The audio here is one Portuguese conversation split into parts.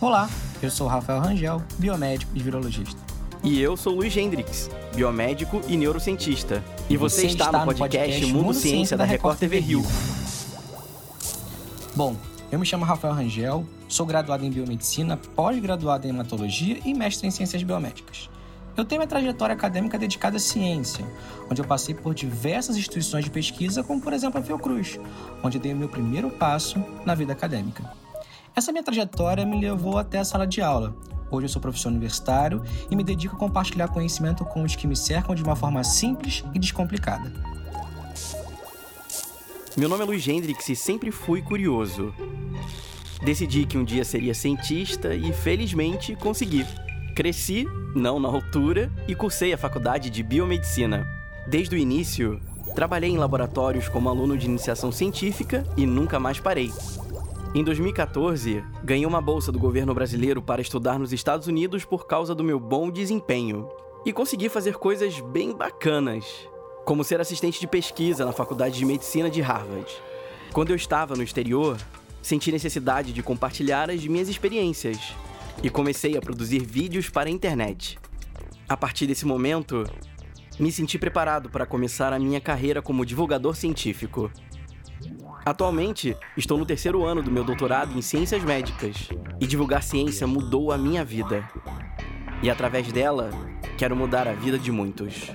Olá, eu sou Rafael Rangel, biomédico e virologista. E eu sou Luiz Hendrix, biomédico e neurocientista. E você, você está, está, no podcast, podcast Mundo, Mundo Ciência da Record TV Rio. Bom, eu me chamo Rafael Rangel, sou graduado em biomedicina, pós-graduado em hematologia e mestre em ciências biomédicas. Eu tenho minha trajetória acadêmica dedicada à ciência, onde eu passei por diversas instituições de pesquisa, como por exemplo a Fiocruz, onde dei o meu primeiro passo na vida acadêmica. Essa minha trajetória me levou até a sala de aula. Hoje eu sou professor universitário e me dedico a compartilhar conhecimento com os que me cercam de uma forma simples e descomplicada. Meu nome é Luiz Hendrix e sempre fui curioso. Decidi que um dia seria cientista e felizmente consegui. Cresci, não na altura, e cursei a faculdade de biomedicina. Desde o início, trabalhei em laboratórios como aluno de iniciação científica e nunca mais parei. Em 2014, ganhei uma bolsa do governo brasileiro para estudar nos Estados Unidos por causa do meu bom desempenho. E consegui fazer coisas bem bacanas, como ser assistente de pesquisa na Faculdade de Medicina de Harvard. Quando eu estava no exterior, senti necessidade de compartilhar as minhas experiências e comecei a produzir vídeos para a internet. A partir desse momento, me senti preparado para começar a minha carreira como divulgador científico. Atualmente, estou no terceiro ano do meu doutorado em Ciências Médicas e divulgar ciência mudou a minha vida. E através dela, quero mudar a vida de muitos.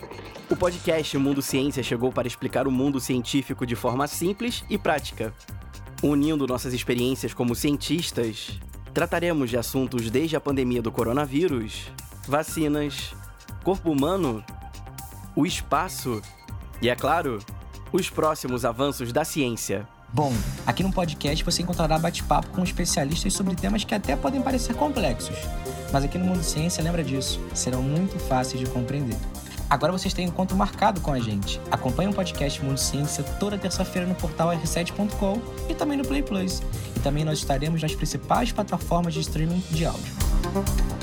O podcast Mundo Ciência chegou para explicar o mundo científico de forma simples e prática. Unindo nossas experiências como cientistas, trataremos de assuntos desde a pandemia do coronavírus, vacinas, corpo humano, o espaço e, é claro, os próximos avanços da ciência. Bom, aqui no podcast você encontrará bate-papo com especialistas sobre temas que até podem parecer complexos, mas aqui no Mundo Ciência, lembra disso, serão muito fáceis de compreender. Agora vocês têm encontro marcado com a gente. Acompanhe o podcast Mundo Ciência toda terça-feira no portal r7.com e também no Play Plus. E também nós estaremos nas principais plataformas de streaming de áudio.